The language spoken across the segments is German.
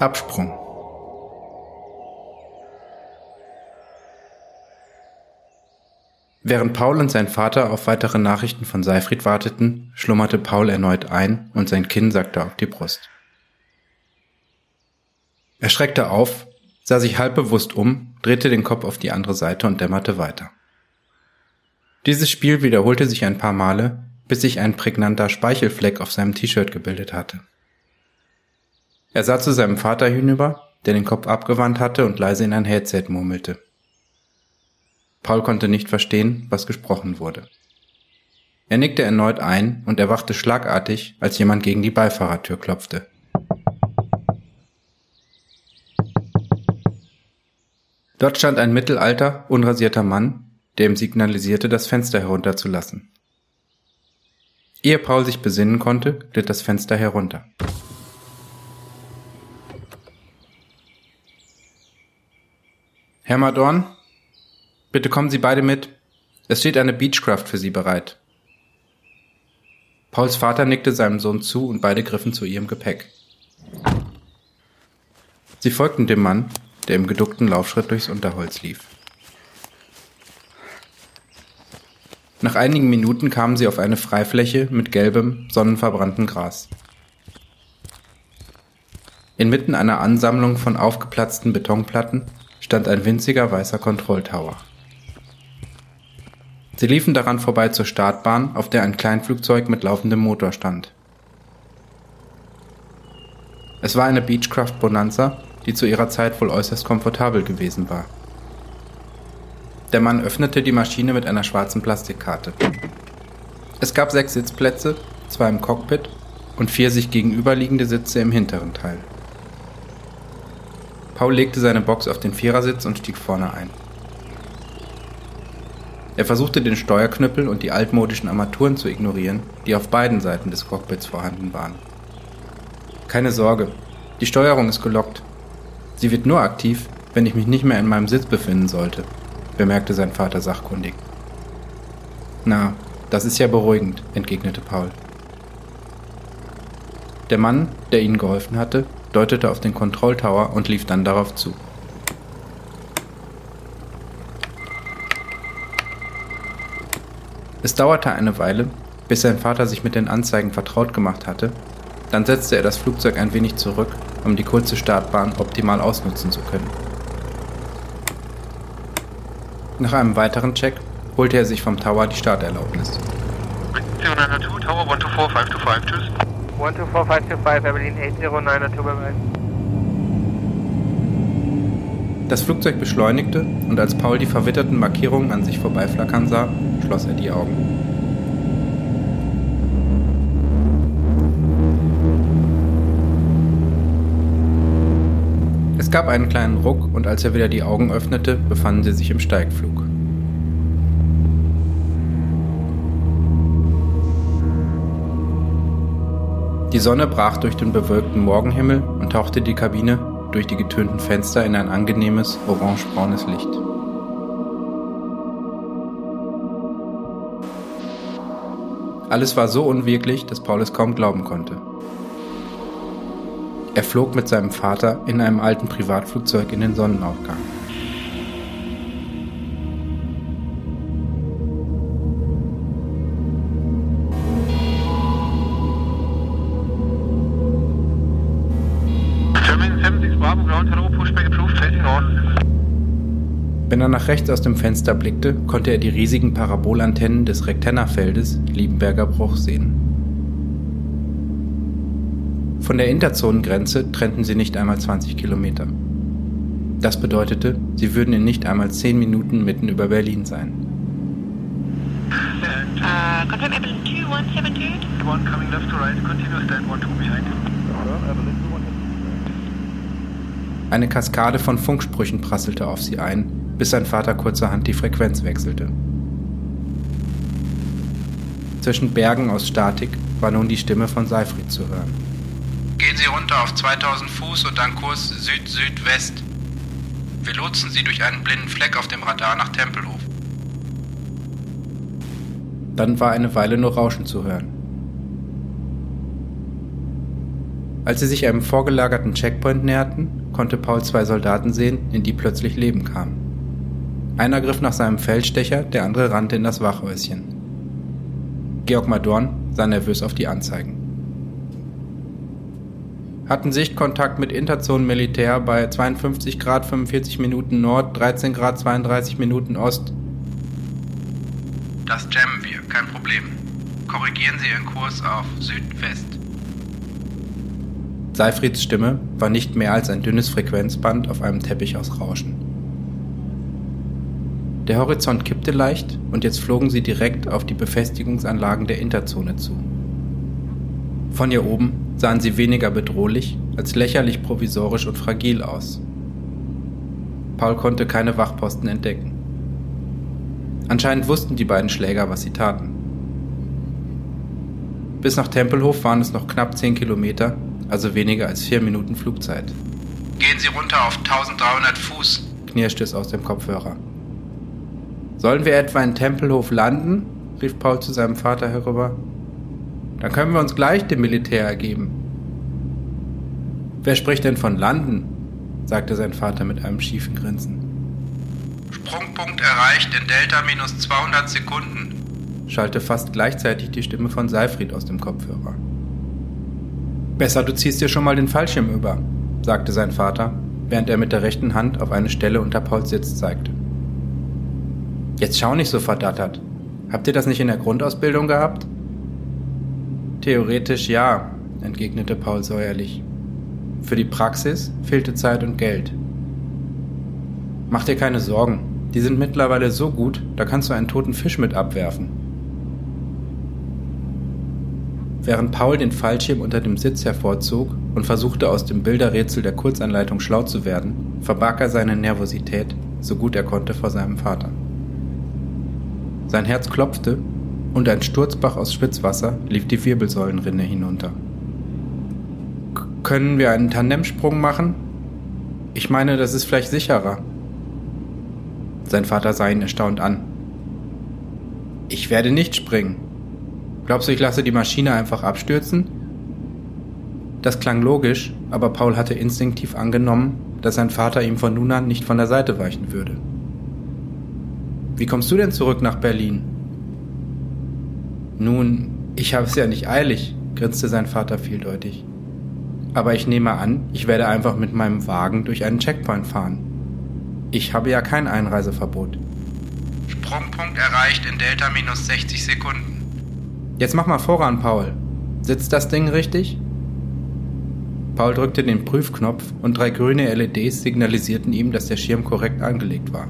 Absprung. Während Paul und sein Vater auf weitere Nachrichten von Seifried warteten, schlummerte Paul erneut ein und sein Kinn sackte auf die Brust. Er schreckte auf, sah sich halb bewusst um, drehte den Kopf auf die andere Seite und dämmerte weiter. Dieses Spiel wiederholte sich ein paar Male, bis sich ein prägnanter Speichelfleck auf seinem T-Shirt gebildet hatte. Er sah zu seinem Vater hinüber, der den Kopf abgewandt hatte und leise in ein Headset murmelte. Paul konnte nicht verstehen, was gesprochen wurde. Er nickte erneut ein und erwachte schlagartig, als jemand gegen die Beifahrertür klopfte. Dort stand ein mittelalter, unrasierter Mann, der ihm signalisierte, das Fenster herunterzulassen. Ehe Paul sich besinnen konnte, glitt das Fenster herunter. Herr Madorn, bitte kommen Sie beide mit. Es steht eine Beechcraft für Sie bereit. Pauls Vater nickte seinem Sohn zu und beide griffen zu ihrem Gepäck. Sie folgten dem Mann, der im geduckten Laufschritt durchs Unterholz lief. Nach einigen Minuten kamen sie auf eine Freifläche mit gelbem, sonnenverbrannten Gras. Inmitten einer Ansammlung von aufgeplatzten Betonplatten stand ein winziger weißer Kontrolltower. Sie liefen daran vorbei zur Startbahn, auf der ein Kleinflugzeug mit laufendem Motor stand. Es war eine Beechcraft Bonanza, die zu ihrer Zeit wohl äußerst komfortabel gewesen war. Der Mann öffnete die Maschine mit einer schwarzen Plastikkarte. Es gab sechs Sitzplätze, zwei im Cockpit und vier sich gegenüberliegende Sitze im hinteren Teil. Paul legte seine Box auf den Vierersitz und stieg vorne ein. Er versuchte den Steuerknüppel und die altmodischen Armaturen zu ignorieren, die auf beiden Seiten des Cockpits vorhanden waren. Keine Sorge, die Steuerung ist gelockt. Sie wird nur aktiv, wenn ich mich nicht mehr in meinem Sitz befinden sollte, bemerkte sein Vater sachkundig. Na, das ist ja beruhigend, entgegnete Paul. Der Mann, der ihnen geholfen hatte, deutete auf den Kontrolltower und lief dann darauf zu. Es dauerte eine Weile, bis sein Vater sich mit den Anzeigen vertraut gemacht hatte, dann setzte er das Flugzeug ein wenig zurück, um die kurze Startbahn optimal ausnutzen zu können. Nach einem weiteren Check holte er sich vom Tower die Starterlaubnis. 0902, Tower 124525, tschüss. 124525, Berlin 80902 bereit. Das Flugzeug beschleunigte und als Paul die verwitterten Markierungen an sich vorbeiflackern sah, schloss er die Augen. Es gab einen kleinen Ruck und als er wieder die Augen öffnete, befanden sie sich im Steigflug. Die Sonne brach durch den bewölkten Morgenhimmel und tauchte die Kabine durch die getönten Fenster in ein angenehmes, orangebraunes Licht. Alles war so unwirklich, dass Paul es kaum glauben konnte. Er flog mit seinem Vater in einem alten Privatflugzeug in den Sonnenaufgang. Wenn er nach rechts aus dem Fenster blickte, konnte er die riesigen Parabolantennen des Rektennerfeldes Liebenberger Bruch sehen. Von der Interzonengrenze trennten sie nicht einmal 20 Kilometer. Das bedeutete, sie würden in nicht einmal 10 Minuten mitten über Berlin sein. Uh, confirm Evelyn 2172. One coming left to right, continue stand 12 behind. Eine Kaskade von Funksprüchen prasselte auf sie ein, bis sein Vater kurzerhand die Frequenz wechselte. Zwischen Bergen aus Statik war nun die Stimme von Seifried zu hören. Gehen Sie runter auf 2000 Fuß und dann Kurs Süd-Südwest. Wir lotsen Sie durch einen blinden Fleck auf dem Radar nach Tempelhof. Dann war eine Weile nur Rauschen zu hören. Als sie sich einem vorgelagerten Checkpoint näherten, konnte Paul zwei Soldaten sehen, in die plötzlich Leben kam. Einer griff nach seinem Feldstecher, der andere rannte in das Wachhäuschen. Georg Madorn sah nervös auf die Anzeigen. Hatten Sichtkontakt mit Interzone Militär bei 52 Grad 45 Minuten Nord, 13 Grad 32 Minuten Ost. Das jammen wir, kein Problem. Korrigieren Sie Ihren Kurs auf Südwest. Seifrieds Stimme war nicht mehr als ein dünnes Frequenzband auf einem Teppich aus Rauschen. Der Horizont kippte leicht und jetzt flogen sie direkt auf die Befestigungsanlagen der Interzone zu. Von hier oben sahen sie weniger bedrohlich als lächerlich provisorisch und fragil aus. Paul konnte keine Wachposten entdecken. Anscheinend wussten die beiden Schläger, was sie taten. Bis nach Tempelhof waren es noch knapp 10 Kilometer, also weniger als vier Minuten Flugzeit. Gehen Sie runter auf 1300 Fuß. knirschte es aus dem Kopfhörer. Sollen wir etwa in Tempelhof landen? rief Paul zu seinem Vater herüber. Dann können wir uns gleich dem Militär ergeben. Wer spricht denn von landen? sagte sein Vater mit einem schiefen Grinsen. Sprungpunkt erreicht in Delta minus 200 Sekunden. schallte fast gleichzeitig die Stimme von Seifried aus dem Kopfhörer. Besser, du ziehst dir schon mal den Fallschirm über, sagte sein Vater, während er mit der rechten Hand auf eine Stelle unter Pauls Sitz zeigte. Jetzt schau nicht so verdattert. Habt ihr das nicht in der Grundausbildung gehabt? Theoretisch ja, entgegnete Paul säuerlich. Für die Praxis fehlte Zeit und Geld. Mach dir keine Sorgen, die sind mittlerweile so gut, da kannst du einen toten Fisch mit abwerfen. Während Paul den Fallschirm unter dem Sitz hervorzog und versuchte aus dem Bilderrätsel der Kurzanleitung schlau zu werden, verbarg er seine Nervosität, so gut er konnte, vor seinem Vater. Sein Herz klopfte und ein Sturzbach aus Schwitzwasser lief die Wirbelsäulenrinne hinunter. Können wir einen Tandemsprung machen? Ich meine, das ist vielleicht sicherer. Sein Vater sah ihn erstaunt an. Ich werde nicht springen. Glaubst du, ich lasse die Maschine einfach abstürzen? Das klang logisch, aber Paul hatte instinktiv angenommen, dass sein Vater ihm von nun an nicht von der Seite weichen würde. Wie kommst du denn zurück nach Berlin? Nun, ich habe es ja nicht eilig, grinste sein Vater vieldeutig. Aber ich nehme an, ich werde einfach mit meinem Wagen durch einen Checkpoint fahren. Ich habe ja kein Einreiseverbot. Sprungpunkt erreicht in Delta minus 60 Sekunden. Jetzt mach mal voran, Paul. Sitzt das Ding richtig? Paul drückte den Prüfknopf und drei grüne LEDs signalisierten ihm, dass der Schirm korrekt angelegt war.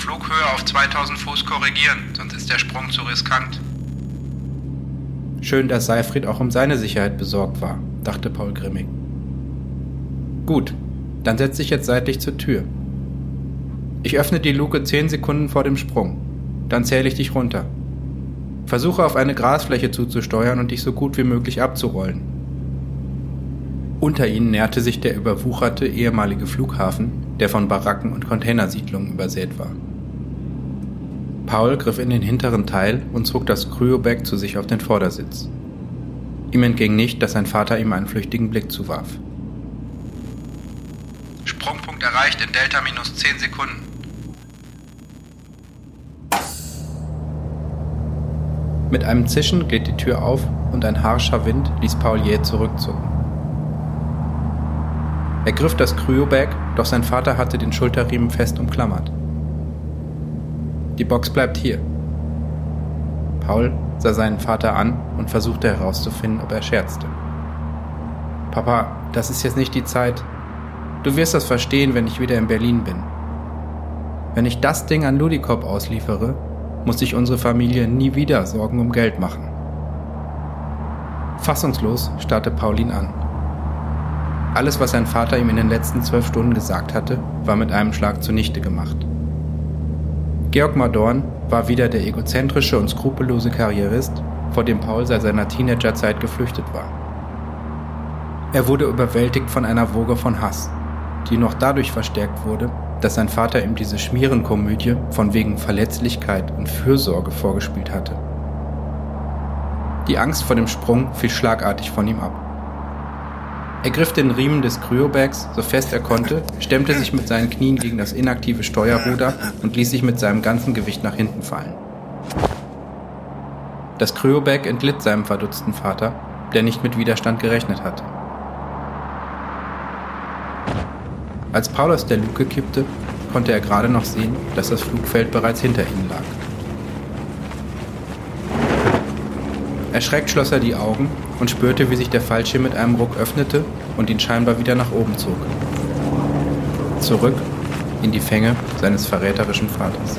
Flughöhe auf 2000 Fuß korrigieren, sonst ist der Sprung zu riskant. Schön, dass Seifried auch um seine Sicherheit besorgt war, dachte Paul grimmig. Gut, dann setz dich jetzt seitlich zur Tür. Ich öffne die Luke 10 Sekunden vor dem Sprung. Dann zähle ich dich runter. Versuche auf eine Grasfläche zuzusteuern und dich so gut wie möglich abzurollen. Unter ihnen näherte sich der überwucherte ehemalige Flughafen, der von Baracken und Containersiedlungen übersät war. Paul griff in den hinteren Teil und zog das Cryobag zu sich auf den Vordersitz. Ihm entging nicht, dass sein Vater ihm einen flüchtigen Blick zuwarf. Sprungpunkt erreicht in Delta minus 10 Sekunden. Mit einem Zischen glitt die Tür auf und ein harscher Wind ließ Paul jäh zurückzucken. Er griff das Cryobag, doch sein Vater hatte den Schulterriemen fest umklammert. Die Box bleibt hier. Paul sah seinen Vater an und versuchte herauszufinden, ob er scherzte. Papa, das ist jetzt nicht die Zeit. Du wirst das verstehen, wenn ich wieder in Berlin bin. Wenn ich das Ding an Ludikop ausliefere, muss sich unsere Familie nie wieder Sorgen um Geld machen. Fassungslos starrte Paulin an. Alles, was sein Vater ihm in den letzten zwölf Stunden gesagt hatte, war mit einem Schlag zunichte gemacht. Georg Madorn war wieder der egozentrische und skrupellose Karrierist, vor dem Paul seit seiner Teenagerzeit geflüchtet war. Er wurde überwältigt von einer Woge von Hass, die noch dadurch verstärkt wurde, dass sein Vater ihm diese Schmierenkomödie von wegen Verletzlichkeit und Fürsorge vorgespielt hatte. Die Angst vor dem Sprung fiel schlagartig von ihm ab. Er griff den Riemen des Cryobags so fest er konnte, stemmte sich mit seinen Knien gegen das inaktive Steuerruder und ließ sich mit seinem ganzen Gewicht nach hinten fallen. Das Cryobag entglitt seinem verdutzten Vater, der nicht mit Widerstand gerechnet hatte. Als Paul aus der Luke kippte, konnte er gerade noch sehen, dass das Flugfeld bereits hinter ihnen lag. Erschreckt schloss er die Augen und spürte, wie sich der Fallschirm mit einem Ruck öffnete und ihn scheinbar wieder nach oben zog. Zurück in die Fänge seines verräterischen Vaters.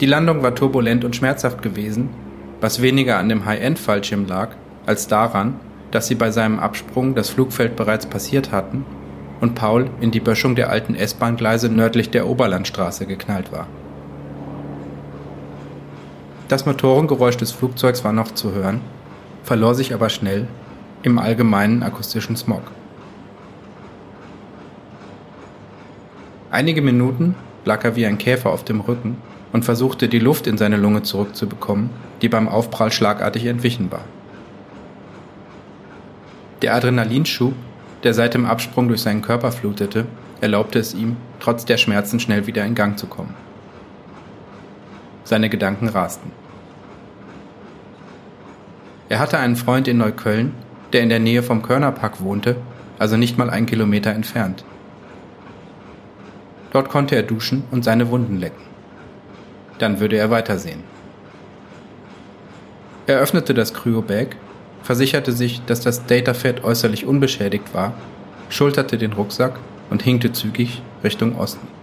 Die Landung war turbulent und schmerzhaft gewesen, was weniger an dem High-End-Fallschirm lag, als daran, dass sie bei seinem Absprung das Flugfeld bereits passiert hatten und Paul in die Böschung der alten S-Bahn-Gleise nördlich der Oberlandstraße geknallt war. Das Motorengeräusch des Flugzeugs war noch zu hören, verlor sich aber schnell im allgemeinen akustischen Smog. Einige Minuten lag er wie ein Käfer auf dem Rücken und versuchte die Luft in seine Lunge zurückzubekommen, die beim Aufprall schlagartig entwichen war. Der Adrenalinschub, der seit dem Absprung durch seinen Körper flutete, erlaubte es ihm, trotz der Schmerzen schnell wieder in Gang zu kommen. Seine Gedanken rasten. Er hatte einen Freund in Neukölln, der in der Nähe vom Körnerpark wohnte, also nicht mal einen Kilometer entfernt. Dort konnte er duschen und seine Wunden lecken. Dann würde er weitersehen. Er öffnete das Cryo-Bag, versicherte sich, dass das Datafed äußerlich unbeschädigt war, schulterte den Rucksack und hinkte zügig Richtung Osten.